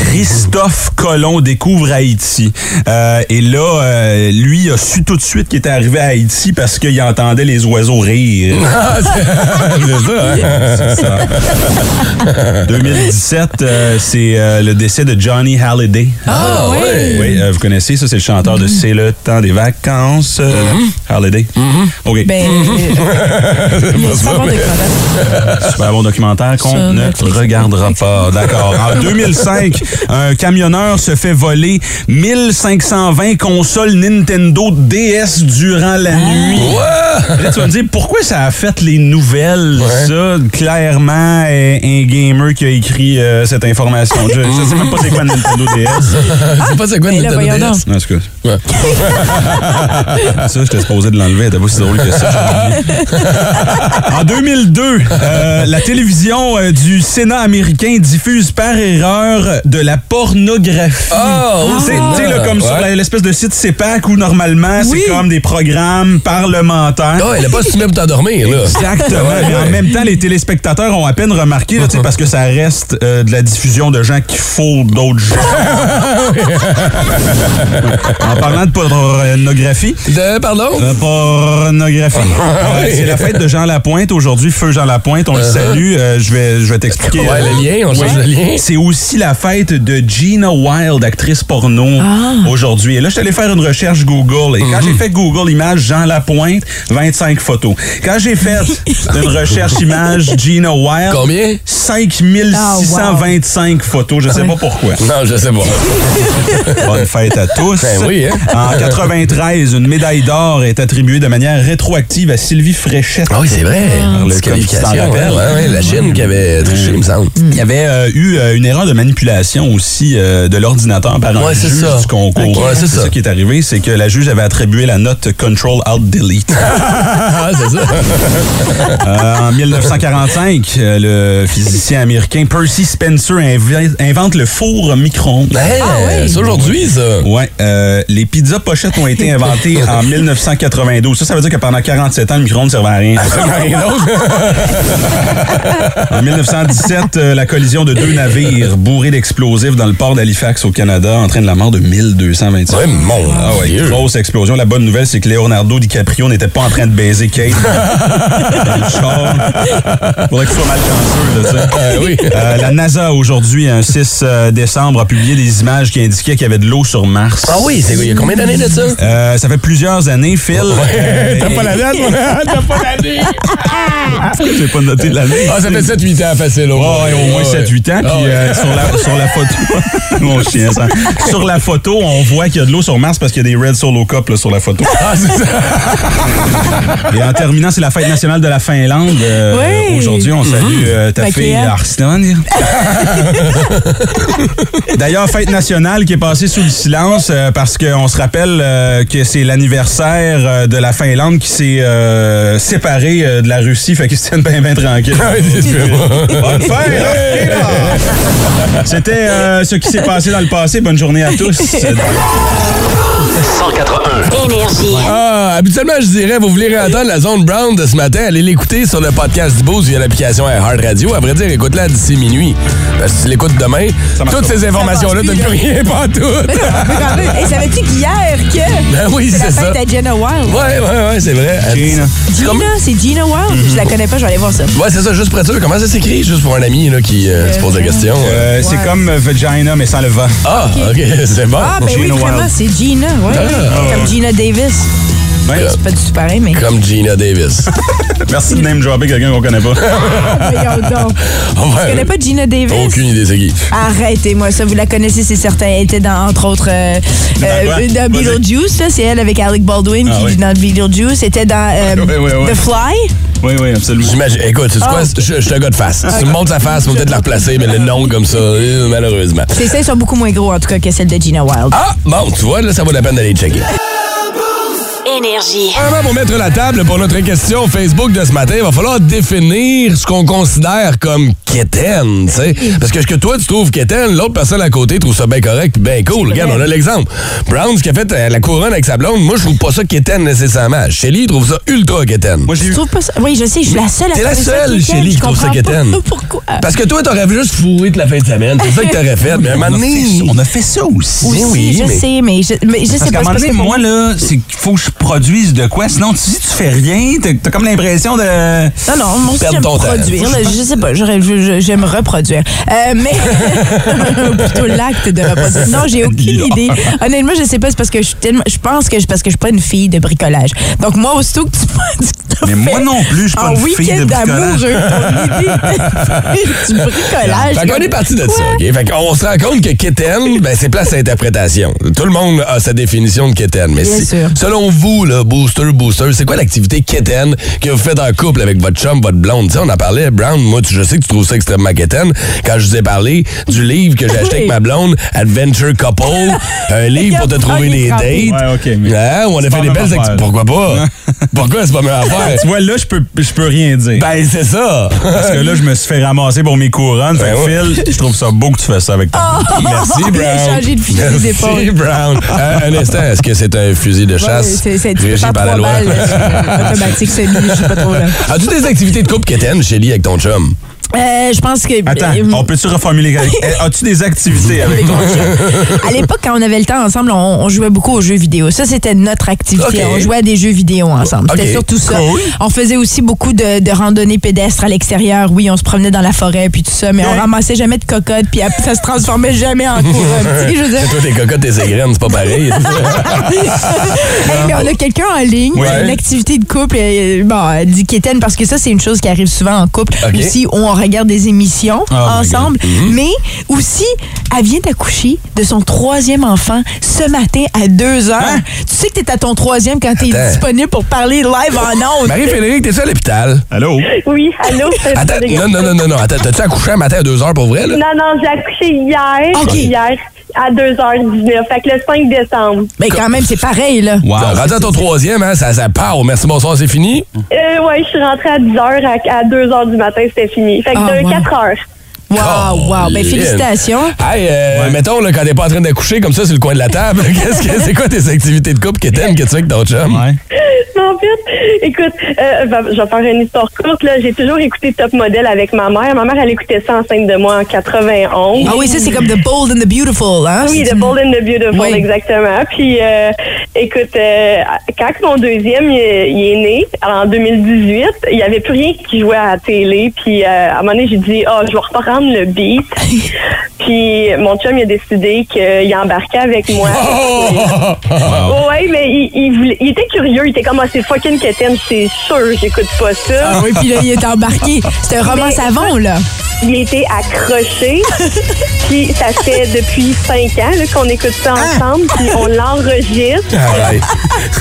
Christophe Colomb découvre Haïti. Euh, et là, euh, lui, a su tout de suite qu'il était arrivé à Haïti parce qu'il entendait les oiseaux rire. *laughs* Ah, c'est ça. hein? Ça. 2017, euh, c'est le décès de Johnny Halliday. Ah. Oui, euh, vous connaissez, ça, c'est le chanteur de C'est le temps des vacances. euh, Halliday. OK. Ben, *laughs* euh, super bon documentaire. Super bon documentaire qu'on ne regardera pas. *laughs* D'accord. En 2005, un camionneur se fait voler 1520 consoles Nintendo DS durant la nuit. Là, tu vas me dire, pourquoi ça a fait les nouvelles, ça? Clairement, un gamer qui a écrit euh, cette information. Je, je sais même pas c'est quoi Nintendo DS. C'est *laughs* pas c'est quoi là, Nintendo DS? donc. En *laughs* ça, j'étais supposé de l'enlever. T'as pas si drôle que ça. en 2002, euh, la télévision euh, du Sénat américain diffuse par erreur de la pornographie. Oh, Tu sais- là, comme sur Ouais. l'espèce de site CEPAC où normalement, Oui. c'est comme des programmes parlementaires. Ah, elle a pas si pour t'endormir, là. Exactement. Mais en même temps, les téléspectateurs ont à peine remarqué, là, parce que ça reste euh, de la diffusion de gens qui font d'autres gens. *laughs* parlant de pornographie, De, pardon? euh, pornographie. *laughs* Ah, Euh, oui. c'est la fête de Jean Lapointe aujourd'hui, feu Jean Lapointe, on le salue. Euh, je vais, je vais t'expliquer. Uh-huh. Ouais, le lien, on change le lien. C'est aussi la fête de Gina Wild, actrice porno, Ah. aujourd'hui. Et là, je suis allé faire une recherche Google. Et quand j'ai fait Google Images Jean Lapointe, 25 photos. Quand j'ai fait *laughs* une recherche image Gina Wild, Combien? 5625 photos. Je sais pas pourquoi. Non, je sais pas. *laughs* Bonne fête à tous. Ben oui, hein? En *laughs* 93, une médaille d'or est attribuée de manière rétroactive à Sylvie Fréchette. Ah oui, c'est vrai. le t'en rappelles. Ouais, ouais, la Chine qui avait triché, il me semble. Il y avait euh, eu euh, une erreur de manipulation aussi euh, de l'ordinateur par un Ouais, c'est juge ça. du concours. Ok. Ouais, c'est ça. qui est arrivé, c'est que la juge avait attribué la note Control Alt Delete. *laughs* Ah, c'est ça. Euh, en 1945, euh, le physicien américain Percy Spencer invente le four micro-ondes. Hey, C'est aujourd'hui, ça. Ouais, euh, les pizzas pochettes ont été inventées en *laughs* 1992. Ça, ça veut dire que pendant 47 ans, le micro-ondes ne servait à rien. *laughs* En 1917, euh, la collision de deux navires bourrés d'explosifs dans le port d'Halifax au Canada entraîne la mort de 1225. Ouais, mon Ah ouais, Dieu. grosse explosion. La bonne nouvelle, c'est que Leonardo DiCaprio n'était pas en train de baiser Kate *laughs* dans le char. Faudrait qu'il soit malchanceux, là. Ah oui. Euh, la NASA, aujourd'hui, un 6 euh, décembre, a publié des images qui indiquaient qu'il y avait de l'eau sur Mars. Ah oui, c'est il y a combien d'années de ça? Euh, ça fait plusieurs années, Phil. Euh, *laughs* T'as pas la date? *laughs* T'as pas l'année? *laughs* J'ai pas noté l'année. Ah, ça fait 7-8 ans facile, au Ouais, au moins Ouais. 7-8 ans. Puis Ah ouais. euh, sur, la, sur la photo. Mon chien, ça. Sur la photo, on voit qu'il y a de l'eau sur Mars parce qu'il y a des Red Solo Cup là, sur la photo. Ah, c'est ça. Et en terminant, c'est la fête nationale de la Finlande. Euh, Oui. Aujourd'hui, on salue euh, ta fille Arslan. D'ailleurs, fête nationale qui est passée sous le silence euh, parce qu'on se rappelle euh, que c'est l'anniversaire euh, de la Finlande qui s'est euh, séparée euh, de la Russie. Fait qu'ils se tiennent bien, bien tranquilles. Bonne fête! là! C'était euh, ce qui s'est passé dans le passé. Bonne journée à tous. *laughs* 181. Énergie. Ah, habituellement, je dirais, vous voulez entendre la zone brown de ce matin, allez l'écouter sur le podcast du Boost via l'application Hard Radio. À vrai dire, écoute-la d'ici minuit. Parce que si tu l'écoutes demain, Ça toutes ces informations-là, t'as plus rien, pas tout. Mais non, mais quand même. Hey, savais-tu qu'hier que Ben oui, c'est ça. fête à Jenna Wild? Ouais, ouais, ouais, c'est vrai. Gina. Gina, c'est Gina Wild? Je la connais pas, je vais aller voir ça. Ouais, c'est ça, juste pour être sûr. Comment ça s'écrit? Juste pour un ami là, qui euh, se pose la question. Euh, C'est comme euh, Vagina, mais sans le vent. Ah, OK, *laughs* c'est bon. Ah, ben oui, vraiment, c'est Gina. Ouais, Ah. Comme Gina Davis. Ouais. C'est pas du tout pareil, mais. Comme Gina Davis. *laughs* Merci de name dropper quelqu'un qu'on connaît pas. *laughs* Voyons donc. Ouais. Tu connais pas Gina Davis? Aucune idée c'est qui. Arrêtez-moi ça, vous la connaissez, c'est certain. Elle était dans, entre autres, euh, euh, dans Vas-y. Beetlejuice, là. C'est elle avec Alec Baldwin Ah qui oui. est dans Beetlejuice. C'était dans euh, *laughs* Ouais, ouais, ouais. The Fly? Oui, oui, absolument. J'imagine. Écoute, tu sais quoi? Ah. Je je suis un gars de face. Si tu me montres sa face, on va peut-être la replacer, mais le nom comme ça, euh, malheureusement. C'est ça, ils sont beaucoup moins gros, en tout cas, que celle de Gina Wild. Ah, bon, tu vois, là, ça vaut la peine d'aller checker. Énergie. Vraiment, pour mettre la table pour notre question Facebook de ce matin, il va falloir définir ce qu'on considère comme quétaine, tu sais. Parce que ce que toi, tu trouves quétaine, l'autre personne à côté trouve ça bien correct puis bien cool. Regarde, on a l'exemple. Brown, ce qui a fait euh, la couronne avec sa blonde, moi, je trouve pas ça quétaine nécessairement. Shelly trouve ça ultra quétaine. Moi, Je trouve pas ça. Oui, je sais, je suis la seule à T'es la seule, Shelly, je qui trouve ça quétaine. *laughs* Pourquoi? Parce que toi, t'aurais juste fourré toute la fin de semaine. C'est ça que t'aurais fait. Mais à un On moment a, donné... fait, on a fait ça aussi. Aussi, oui, je mais- sais, mais je, mais je sais Parce qu'à pas. un moment c'est donné, parce que moi, là, c'est qu'il faut que je produise de quoi. Sinon, si tu fais rien, t'as comme l'impression de. Non, non, moi aussi, Perdre j'aime ton temps. produire. je sais pas, j'aurais- je- j'aime reproduire. Euh, mais *laughs* plutôt l'acte de reproduire. Non, j'ai aucune idée. Honnêtement, je sais pas, c'est parce que je, suis tellement- je pense que je, parce que je suis pas une fille de bricolage. Donc, moi, aussitôt que tu *laughs* tu Mais moi non plus, je suis pas une fille de week-end d'amour, bricolage. *laughs* du bricolage. Fait qu'on est parti de ça, OK? Fait qu'on se rend compte que Keten, ben, c'est place à interprétation. Tout le monde a sa définition de Keten. Mais Bien si- sûr. selon vous, là, booster, booster, c'est quoi l'activité Keten que vous faites en couple avec votre chum, votre blonde? On en parlait, Brown, moi, tu- je sais que tu trouves ça extrêmement Keten. Quand je vous ai parlé du livre que j'ai acheté Oui. avec ma blonde, Adventure Couple, *laughs* un livre pour te trouver des dates. Ouais, OK, mais Hein, on a c'est fait des belles activités. Pourquoi pas? *laughs* Pourquoi c'est pas ma affaire? Tu vois, là, je peux, je peux rien dire. Ben, c'est ça. Parce que là, je me suis fait ramasser pour mes couronnes. Fait Ben ouais. Phil, je trouve ça beau que tu fasses ça avec toi. Merci, *laughs* Il a Brown. changé de fusil Merci, d'épaule. Brown. Euh, un instant, est-ce que c'est un fusil de Ouais, chasse c'est c'est- régi faire par la loi? balles, euh, automatique semi, je sais pas trop là. As-tu des activités de couple Kéten, Shelly, avec ton chum? Euh, je pense que. Attends, euh, on peut-tu reformuler? Eh, As-tu des activités avec *laughs* toi? À l'époque, quand on avait le temps ensemble, on, on jouait beaucoup aux jeux vidéo. Ça, c'était notre activité. On jouait à des jeux vidéo ensemble. C'était surtout ça. cool. On faisait aussi beaucoup de, de randonnées pédestres à l'extérieur. Oui, on se promenait dans la forêt puis tout ça, mais on ramassait jamais de cocottes puis après, ça se transformait jamais en je veux dire, toi, tes cocottes, tes ségrenes, c'est pas pareil. *laughs* Hey, mais on a quelqu'un en ligne, Ouais. une activité de couple, euh, bon, elle dit quétaine parce que ça, c'est une chose qui arrive souvent en couple. Ok. Aussi, où on regarde des émissions Oh my ensemble. Mhm. Mais aussi, elle vient d'accoucher de son troisième enfant ce matin à 2 heures. Hein? Tu sais que t'es à ton troisième quand t'es disponible pour parler live en ondes. Marie-Frédéric, t'es-tu à l'hôpital? Allô? Oui, allô? Attends, non, non, non, non, non. Attends, t'as-tu accouché un matin à 2 heures pour vrai, là? Non, non, j'ai accouché hier. Ok. Hier, à 2h19. Fait que le 5 décembre. Mais quand même, c'est pareil, là. Wow. Rendu à ton troisième, hein, ça, ça part. Merci, bonsoir, c'est fini? Euh, ouais, je suis rentrée à 10h. À, 2h du matin, c'était fini. Fait que Ah, de ouais. 4 heures. Wow, wow. Ben, félicitations. Hey, euh, mettons, là, quand t'es pas en train d'accoucher comme ça sur le coin de la table, *laughs* qu'est-ce que c'est quoi tes activités de couple que t'aimes, que tu fais avec ton chum? Ouais. En fait, écoute, euh, ben, je vais faire une histoire courte. là. J'ai toujours écouté Top Model avec ma mère. Ma mère, elle écoutait ça enceinte de moi en 91. Ah oui, ça, c'est comme The Bold and the Beautiful, hein? Oui, The Bold and the Beautiful, Oui. exactement. Puis, euh, écoute, euh, quand mon deuxième il, est- il est né, en 2018, il n'y avait plus rien qui jouait à la télé. Puis, euh, à un moment donné, j'ai dit, ah, je vais le beat. *laughs* Puis, mon chum, il a décidé qu'il embarquait avec moi. *laughs* Ouais, mais il, il, voulait- il était curieux. Il était comme, ah, c'est fucking quétaine, c'est sûr, j'écoute pas ça. Ah oui, puis là, il est embarqué. C'est un roman savon, là. Il été accroché. *laughs* puis ça fait depuis cinq ans qu'on écoute ça ensemble. Puis on l'enregistre.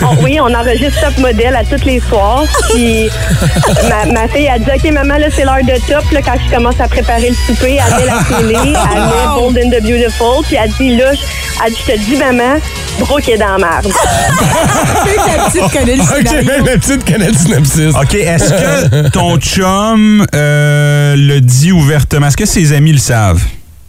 On- oui, on enregistre Top Model à tous les soirs. Puis ma, ma fille a dit OK, maman, là, c'est l'heure de top. Là, quand je commence à préparer le souper, elle met la télé, elle *laughs* met Bold and the Beautiful. Puis elle dit là, je- elle dit, je te dis, maman, Brooke est dans la merde. *laughs* La petite connaît le Ok, scénario. même *laughs* la petite connaît le synopsis. OK, est-ce que ton chum euh, le dit ouvertement? Est-ce que ses amis le savent?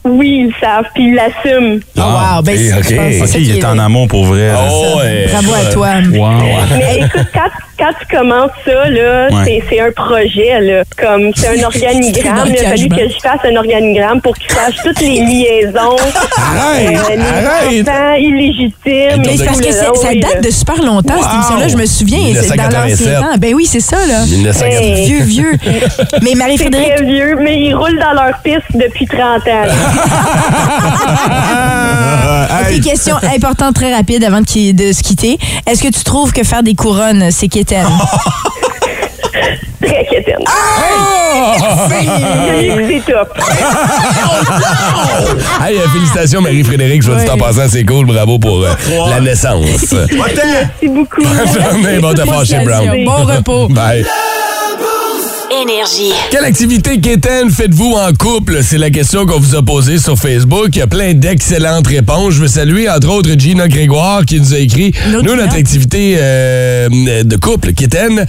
Oui, ils le savent, puis ils l'assument. Ah, wow, ben, ok, c'est- ok. OK, ça il qui est en amour pour vrai. Oh, ouais. Bravo à toi. Wow. Mais écoute, quand, quand tu commences ça, là, Ouais. c'est, c'est un projet, là. Comme, c'est un *laughs* organigramme. Il a fallu que je fasse un organigramme pour qu'il sache toutes les liaisons. Arrête! euh, les Arrête! enfants illégitimes. Mais c'est parce que c'est- ça date de super longtemps, cette émission-là, je me souviens. C'est dans 1987. l'ancien temps. Ben oui, c'est ça, là. 1987. Vieux, vieux. *laughs* Mais C'est Marie-Frédéric, très vieux, mais ils roulent dans leur piste depuis 30 ans. *laughs* Une question importante, très rapide, avant de, se quitter. Est-ce que tu trouves que faire des couronnes, c'est quétaine? *laughs* Très quétaine. C'est top. *laughs* Hey, euh, félicitations Marie-Frédéric, je vais dire en passant, c'est cool, bravo pour euh, la naissance. *laughs* Merci beaucoup. Bon, t'as fâché Brown. Bon repos. Bye. Énergie. Quelle activité quétaine faites-vous en couple? C'est la question qu'on vous a posée sur Facebook. Il y a plein d'excellentes réponses. Je veux saluer, entre autres, Gina Grégoire qui nous a écrit L'autre Nous, notre activité euh, de couple quétaine,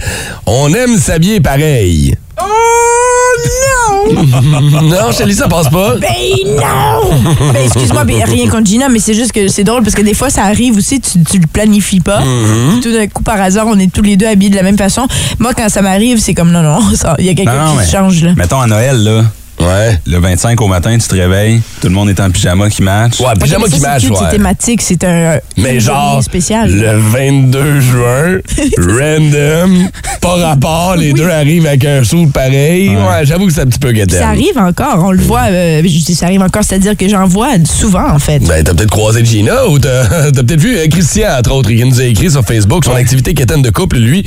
on aime s'habiller pareil. Oh non! *laughs* non, lui, ça passe pas. Ben non! Ben excuse-moi, ben, rien contre Gina, mais c'est juste que c'est drôle parce que des fois, ça arrive aussi, tu, tu le planifies pas. Mm-hmm. Tout d'un coup, par hasard, on est tous les deux habillés de la même façon. Moi, quand ça m'arrive, c'est comme non, non, *laughs* il y a quelqu'un qui se change, là. Mettons à Noël, là, Ouais. le 25 au matin, tu te réveilles, tout le monde est en pyjama qui match. Ouais, pyjama mais ça, qui c'est match, cute, ouais. C'est thématique, c'est un. Mais une genre, spéciale. le 22 juin, *laughs* random, pas rapport, les deux arrivent avec un sou pareil. Ouais, j'avoue que c'est un petit peu guettant. Ça arrive encore, on le voit. euh, je dis ça arrive encore, c'est-à-dire que j'en vois souvent, en fait. Ben, t'as peut-être croisé Gina ou t'as *laughs* t'as peut-être vu euh, Christian, entre autres, qui nous a écrit sur Facebook son activité quétaine de couple, lui.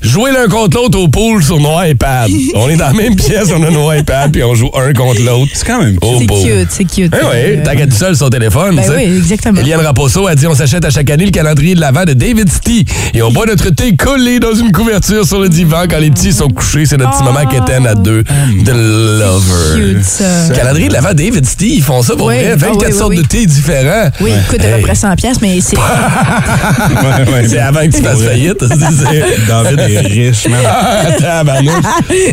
Jouer l'un contre l'autre au pool sur nos iPads. *laughs* on est dans la même pièce, on a nos iPads, puis on joue un contre l'autre. C'est quand même c'est pool. cute, c'est cute. Eh oui, Euh, t'as qu'à être seul sur téléphone. Ben tu sais. oui, exactement. Eliane Raposo a dit on s'achète à chaque année le calendrier de l'avant de David Stee et on boit notre thé collé dans une couverture sur le divan quand les petits sont couchés. C'est notre petit moment quétaine à deux de lover. Cute, ça. Calendrier de l'avant David Stee, ils font ça pour Oui. vrai. Ah 24 oui, oui, sortes oui. de thé différents. Oui, il coûte à peu près 100 pièces, mais c'est *laughs* Ouais, ouais. C'est avant que tu fasses faillite. C'est- David est riche, man. *laughs* Ah.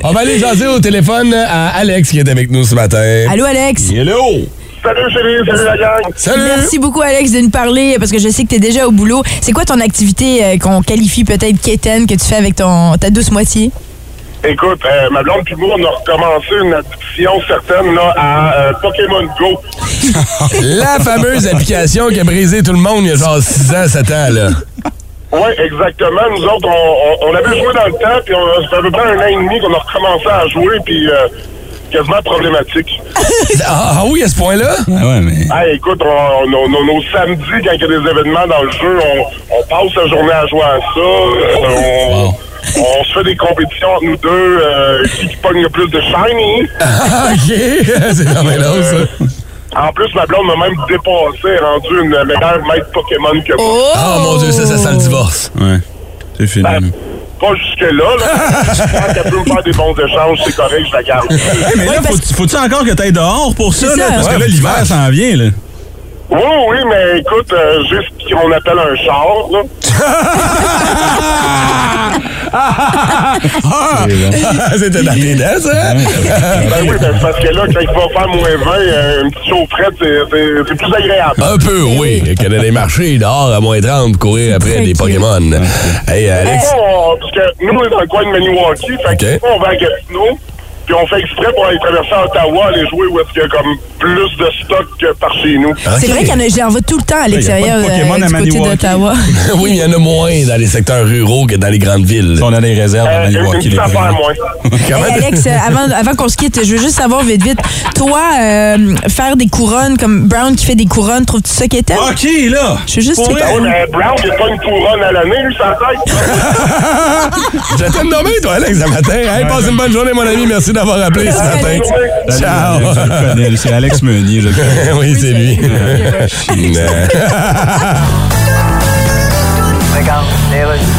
On va aller jaser au téléphone à Alex qui est avec nous ce matin. Allô Alex? Hello! Salut chérie, salut la gang. Salut! Merci beaucoup Alex de nous parler parce que je sais que tu es déjà au boulot. C'est quoi ton activité euh, qu'on qualifie peut-être quétaine que tu fais avec ton ta douce moitié? Écoute, euh, ma blonde moi, on a recommencé une addiction certaine là, à euh, Pokémon Go. *laughs* La fameuse application qui a brisé tout le monde il y a genre 6 ans, 7 ans, là. Oui, exactement. Nous autres, on, on, on avait joué dans le temps, puis on- ça fait à peu près un an et demi qu'on a recommencé à jouer, puis euh, quasiment problématique. *laughs* Ah, ah oui, à ce point-là? Ah ouais, mais. Ah, écoute, on, on- nos, nos samedis, quand il y a des événements dans le jeu, on, on passe la journée à jouer à ça. Euh, on, on se fait des compétitions entre nous deux, euh, qui, qui pogne le plus de shiny. Ah, OK. *laughs* C'est vraiment là, ça. En plus, ma blonde m'a même dépassé, rendu une meilleure maître Pokémon que moi. Oh! Ah, mon Dieu, ça, ça sent le divorce. Ouais. C'est fini. Ben. Pas jusque-là, là. *laughs* Quand elle peut me faire des bons échanges, c'est correct, je la garde. Hey, mais là, faut- faut-tu encore que t'ailles dehors pour ça, là? ça. Parce Ouais, que là, l'hiver tu s'en vient, là. Oui, oui, mais écoute, euh, juste ce qu'on appelle un char, là. *laughs* *laughs* Ah! C'était dans tes dents, ça? Ben oui, ben, parce que là, quand il va faire moins 20, euh, une petite chaufferette, c'est- plus agréable. Un peu, oui. A des marchés dehors à moins 30 pour courir après des Pokémon. Hey, Alex. On- parce que nous, on est dans le coin de Maniwaki, fait fois, on va à Gatineau, puis on fait exprès pour aller traverser à Ottawa, aller jouer où est-ce qu'il y a comme plus de stock que par chez nous. C'est vrai qu'il y en a, j'en vois tout le temps à l'extérieur euh, à du côté d'Ottawa. *laughs* oui, mais il y en a moins dans les secteurs ruraux que dans les grandes villes. On a des réserves à Euh, une, une Maniwaki. affaire, premiers. moins. *laughs* Hey, Alex, euh, avant, avant qu'on se quitte, je veux juste savoir vite, vite. Toi, euh, faire des couronnes comme Brown qui fait des couronnes, trouves-tu ça qu'était? OK, là! Je veux juste mais Brown, il n'y a pas une couronne à l'année, lui, sa tête. *laughs* Je t'aime nommer, toi, Alex, ce matin. Hey, passe une bonne journée, mon ami. Merci d'avoir appelé ce matin. Ciao. Alex, Je le connais, c'est Alex Meunier, je le connais. *laughs* oui, c'est lui. *laughs*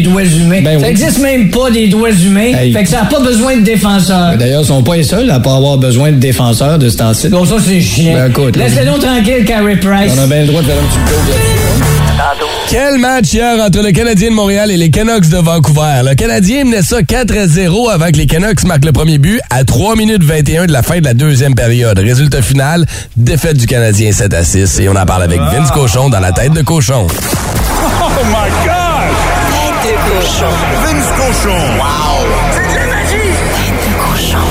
droits humains. Ben ça oui. existe même pas des droits humains. Hey. Fait que ça n'a pas besoin de défenseurs. D'ailleurs, ils sont pas les seuls à pas avoir besoin de défenseurs de ce temps-ci. Bon, ça, c'est chiant. Ben, écoute. Laissez-nous tranquille, Carey Price. On a bien le droit de faire un petit peu Quel match hier entre le Canadien de Montréal et les Canucks de Vancouver? Le Canadien menait ça 4 à 0 avant que les Canucks marquent le premier but à 3 minutes 21 de la fin de la deuxième période. Résultat final, défaite du Canadien 7 à 6. Et on en parle avec Vince Cochon dans la tête de cochon. Oh my God! Tête de cochon. Vince cochon. Wow! C'est de la magie! Tête de cochon.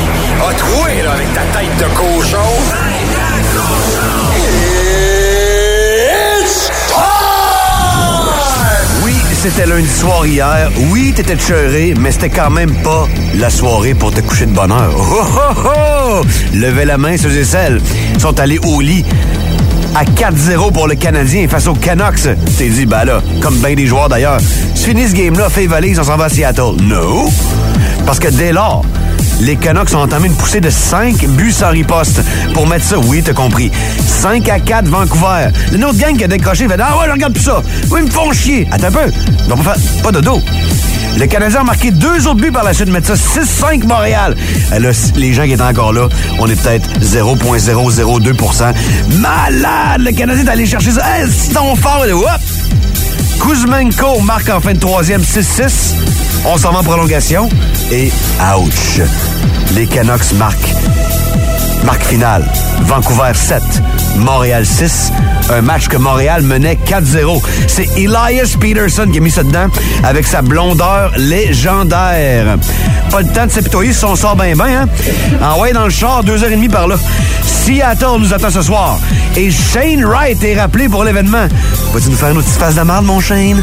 A troué, là, avec ta tête de cochon. Tête de cochon! Oui, c'était lundi soir hier. Oui, t'étais cheuré, mais c'était quand même pas la soirée pour te coucher de bonne heure. Oh, oh, oh! Levez la main, ceux et celles. Ils sont allés au lit. À 4-0 pour le Canadien face aux Canucks. T'es dit, ben là, comme bien des joueurs d'ailleurs, tu finis ce game-là, fais valise, on s'en va à Seattle. No! Parce que dès lors, les Canucks ont entamé une poussée de 5 buts sans riposte. Pour mettre ça, oui, t'as compris. 5 à 4 Vancouver. Le autre gang qui a décroché fait Ah ouais, je regarde plus ça. Oui, ils me font chier. Attends un peu. Ils vont pas faire pas de dos. Le Canadien a marqué deux autres buts par la suite, mettre ça 6-5 Montréal. Eh Là, les gens qui étaient encore là, on est peut-être 0,002% Malade! Le Canadien est allé chercher ça. Hey, c'est ton fort. Hop! Kuzmenko marque en fin de troisième 6-6. On s'en va en prolongation. Et ouch! Les Canucks marquent. Marque finale. Vancouver 7, Montréal 6. Un match que Montréal menait 4-0. C'est Elias Peterson qui a mis ça dedans avec sa blondeur légendaire. Pas le temps de s'apitoyer si on sort bien bien, hein? Envoyé dans le char, deux heures et demie par là. Seattle nous attend ce soir. Et Shane Wright est rappelé pour l'événement. Vas-tu nous faire une petite face de marde, mon Shane?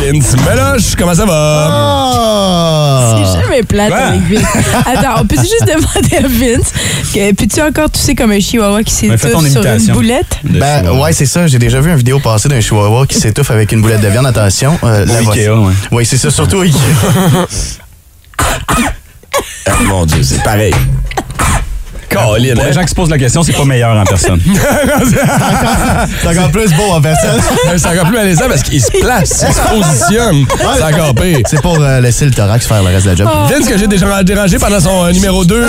Vince Meloche, comment ça va? C'est jamais plate Quoi? avec Vince. *laughs* Attends, on peut juste demander à Vince, que, peux-tu encore tousser comme un chihuahua qui Ben, s'étouffe sur une boulette? Ben, ouais, c'est ça. J'ai déjà vu une vidéo passer d'un chihuahua qui s'étouffe avec une boulette de viande. Attention. Euh, la. Ikea, ouais. Oui, c'est ça, surtout Ikea. Ah, *laughs* mon Dieu, c'est pareil. Pour les hein? gens qui se posent la question, c'est pas meilleur en personne. *laughs* c'est encore plus beau en personne. *laughs* c'est encore plus malaisant parce qu'il se place, il se positionne. C'est encore pire. C'est pour euh, laisser le thorax faire le reste de la job. Vince, que j'ai déjà dérangé pendant son euh, numéro 2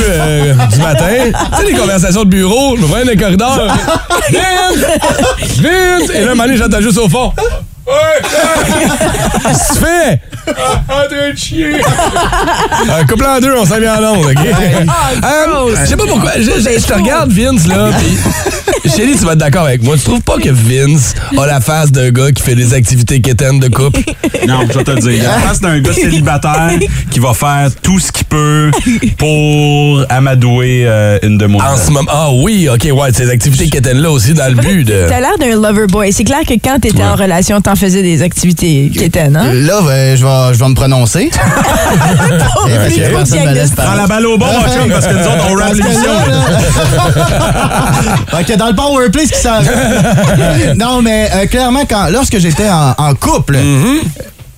du matin. Tu sais, les conversations de bureau, je me vois dans les corridors. Vince! Vince! Et là, un moment j'entends juste au fond. Que tu fais? En train de chier. Un couple en deux, on s'en vient en onde, OK? Euh, Je sais pas pourquoi. Je, je- je te regarde, Vince, là, *laughs* pis... Chérie, tu vas être d'accord avec moi. Tu trouves pas que Vince a la face d'un gars qui fait des activités quétaines de couple? *laughs* Non, je vais te le dire. Il y a la face d'un gars célibataire qui va faire tout ce qu'il peut pour amadouer euh, une demoiselle. En ce moment. Ah oui, OK, ouais, ces activités quétaines-là aussi dans le *laughs* but de. T'as l'air d'un lover boy. C'est clair que quand t'étais en relation, t'en faisais des activités quétaines, hein? Là, ben, je, vais, je vais me prononcer. *laughs* Ok. personne me laisse parler. Prends la balle au bon, mon chum, parce que nous autres, on rappe l'émission. *laughs* que dans le le power play, ce qui s'en. Non, mais euh, clairement, quand, lorsque j'étais en, en couple,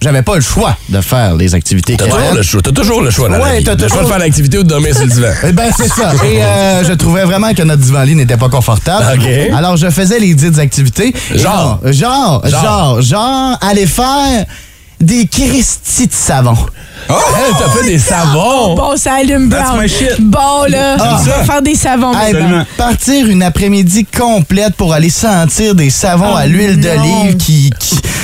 j'avais pas le choix de faire les activités. Mm-hmm. T'as toujours le choix. T'as toujours le choix Ouais, t'as Le choix de faire l'activité ou de dormir sur le divan. Eh Ben, c'est ça. Et euh, je trouvais vraiment que notre divan-lit n'était pas confortable. OK. Alors, je faisais les dites activités. Genre, Genre? genre, genre, aller faire des Christy de savon. Oh! Hey, t'as fait des savons! Bon, ça allume That's brown. my shit. Bon, là, Ah. on va faire des savons. Hey, maintenant. Absolument. partir une après-midi complète pour aller sentir des savons Oh à l'huile d'olive qui,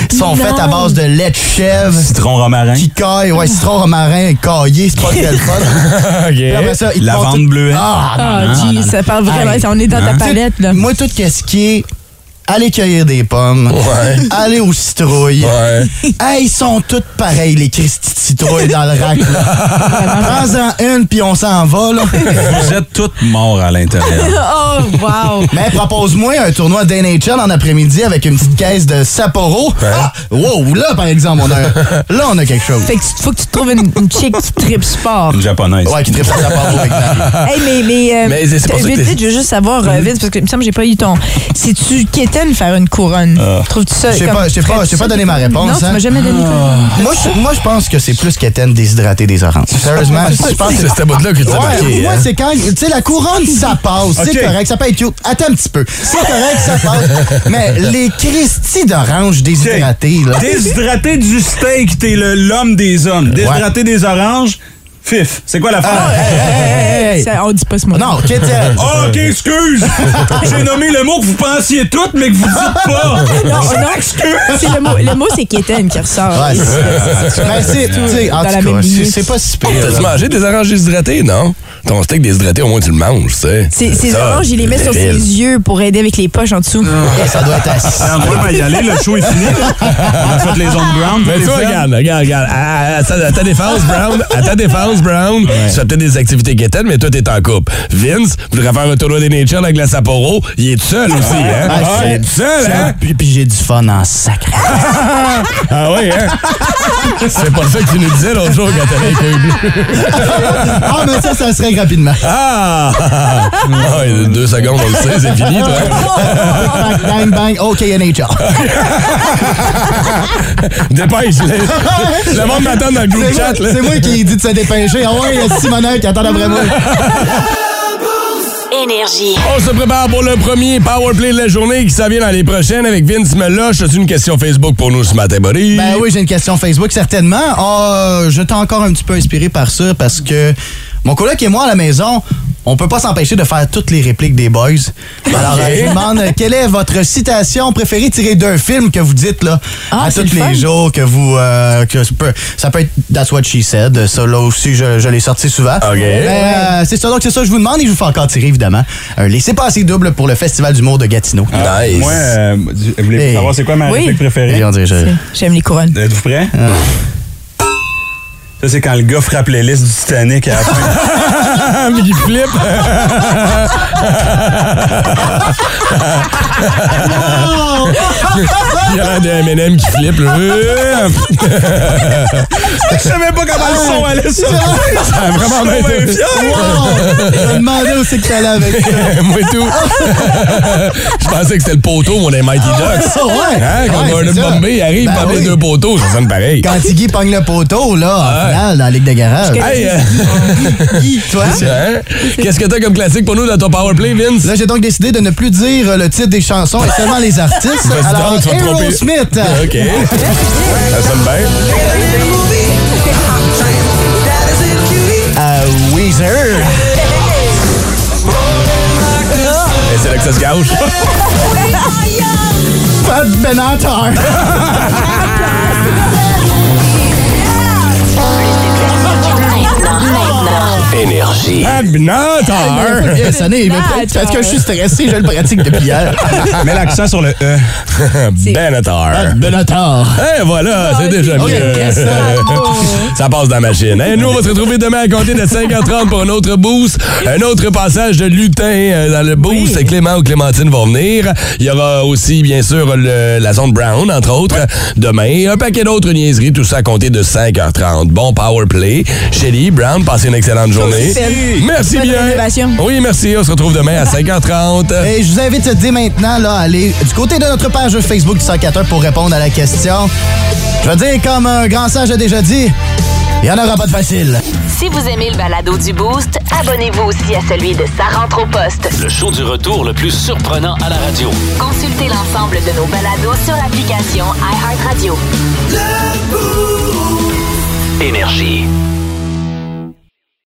qui sont Non. faits à base de lait de chèvre. Citron romarin. Qui caille, ouais, citron romarin caillé, c'est pas très le fun. *laughs* Puis après OK. ça, ils te Lavande font tout- bleuette. Ah, Ah, non, non, gee, non. ça parle vraiment. Hey. On est dans ta Hein? palette, là. Moi, tout ce qui est aller cueillir des pommes, Ouais. aller aux citrouilles. Ouais. Hey, ils sont toutes pareilles, les Christy de citrouilles dans le rack. là. *laughs* Prends-en une, puis on s'en va. Là. Vous êtes toutes morts à l'intérieur. *laughs* Oh, wow. Mais propose-moi un tournoi d'NHL en après-midi avec une petite caisse de Sapporo. Ah, wow, là, par exemple, on a, là, on a quelque chose. Fait que tu- faut que tu trouves une, une chick qui tripe sport. Une japonaise. Ouais, qui tripe Sapporo. Hey, mais, mais, euh, Mais c'est- c'est pour ça que vite, t'es- vite, je veux juste savoir, euh, vite, parce que il me semble que j'ai pas eu ton. Si-tu faire une couronne? Trouves-tu ça? Je pas- je sais pas- ferais-tu je t'ai pas ça? donné ma réponse, Non, tu hein. m'as jamais donné ton. Moi, je, moi, je pense que c'est plus qu'Étienne déshydrater des oranges. *laughs* Sérieusement, je pense que C'est cette bout-là que tu as Ouais, marqué. moi, hein? c'est quand. Tu sais, la couronne, ça passe. C'est correct, ça peut être cute. Attends un petit peu. C'est correct, ça passe. Mais les Christy d'orange déshydratés, là. Déshydrater du steak, t'es le- l'homme des hommes. Déshydrater des oranges, fif. C'est quoi la phrase? Ah, Hey, hey, hey, hey. Ça, on dit pas ce mot. Non. Oh, *laughs* OK, excuse! J'ai nommé le mot que vous pensiez toutes, mais que vous dites pas! Non, non. *laughs* Excuse! C'est le mot, le mot c'est quétaine qui ressort. Ouais, c'est. Mais c'est, en tout cas, c'est, pas si pire. T'as-tu là. mangé des oranges déshydratés, non? Ton steak déshydraté, au moins tu le manges, tu sais. C'est- Ces oranges, il les met sur ses yeux pour aider avec les poches en dessous. Ça doit être assis. On va y aller, le show est fini. On a fait les zones brown. Mais toi, regarde, regarde, regarde. À, à- à ta défense, Brown, à ta défense, Brown, tu fais peut-être des activités quétaines, mais toi, t'es en couple. Vince voudrait faire un tournoi des Nature avec la Sapporo. Il est tout seul aussi, hein? Ah, il est tout seul, hein? Puis, puis j'ai du fun en sacré. *laughs* Ah oui, hein? C'est pas ça que tu nous disais l'autre jour quand t'avais avec. Ah, mais ça, ça serait rapidement. Ah! *laughs* Ah, ouais, deux secondes, on le sait, c'est fini, toi. *laughs* Bang, bang, OK, NHL. *laughs* Dépêche, le, le monde m'attend dans le groupe C'est moi, chat, là. c'est moi qui ai dit de se dépêcher. Ah ouais, il y a Simonette qui attend après moi. Énergie. On se prépare pour le premier Powerplay de la journée qui s'en vient dans les prochaines avec Vince Meloche. As-tu une question Facebook pour nous ce matin, buddy? Ben oui, j'ai une question Facebook, certainement. Ah, je t'ai encore un petit peu inspiré par ça parce que mon coloc et moi à la maison, on peut pas s'empêcher de faire toutes les répliques des boys. Alors, *laughs* euh, je vous demande, euh, quelle est votre citation préférée tirée d'un film que vous dites là, Ah, à tous le les fun. jours, que vous... euh, que ça, peut, ça peut être That's What She Said. Ça, là aussi, je, je l'ai sorti souvent. OK. Mais, euh, c'est ça, donc c'est ça, je vous demande et je vous fais encore tirer, évidemment. Un laissez-passer double pour le Festival d'humour de Gatineau. Nice. Moi, euh, voulez-vous Hey. savoir c'est quoi ma Oui. réplique préférée? J'aime les couronnes. Êtes-vous prêts? Ça, c'est quand le gars frappe l'hélice du Titanic à la fin. *laughs* Ah, mais il flippe. Il y a l'air de M&M qui flippe. là. Je savais pas comment le son allait sortir. Ça a vraiment bien été. Je me demandais où c'est que t'allais avec ça. *laughs* Moi tout. Je pensais que c'était le poteau, mon des Mighty Ducks. Ah ouais. Hein, quand Ouais, Gordon c'est ça. Bombay arrive Ben par les oui. deux poteaux, ça sonne pareil. Quand Tiggy pogne le poteau, là, en Ouais. finale, dans la Ligue de garage. Hey, euh, toi? Hein? Qu'est-ce que t'as comme classique pour nous dans ton Powerplay, Vince? Là, j'ai donc décidé de ne plus dire le titre des chansons et seulement les artistes. Vas-y Alors, donc, tu vas te tromper. Aerosmith. OK. Ça sonne bien. Euh, Weezer. Et c'est là que ça se gâche. Pat Benatar. *laughs* Énergie. Mais parce que je suis stressé, je le pratique depuis hier. *laughs* Mets l'accent sur le E. Benatar. Benatar. Eh voilà, c'est déjà mieux. *laughs* Ça passe dans la machine. Hey, nous, on va se retrouver demain à compter de 5h30 pour un autre boost. Un autre passage de lutin euh, dans le boost. Clément ou Clémentine vont venir. Il y aura aussi, bien sûr, le- la zone Brown, entre autres, demain. Un paquet d'autres niaiseries, tout ça à compter de 5h30. Bon power play. Shelly, Brown, passez une excellente journée. Journée. Merci Bonne bien. rénovation. Oui, merci. On se retrouve demain à 5h30. Et je vous invite dès maintenant là, à aller du côté de notre page Facebook du 141 pour répondre à la question. Je veux dire, comme un grand sage a déjà dit, il n'y en aura pas de facile. Si vous aimez le balado du Boost, abonnez-vous aussi à celui de Sa rentre au poste. Le show du retour le plus surprenant à la radio. Consultez l'ensemble de nos balados sur l'application iHeartRadio. Énergie.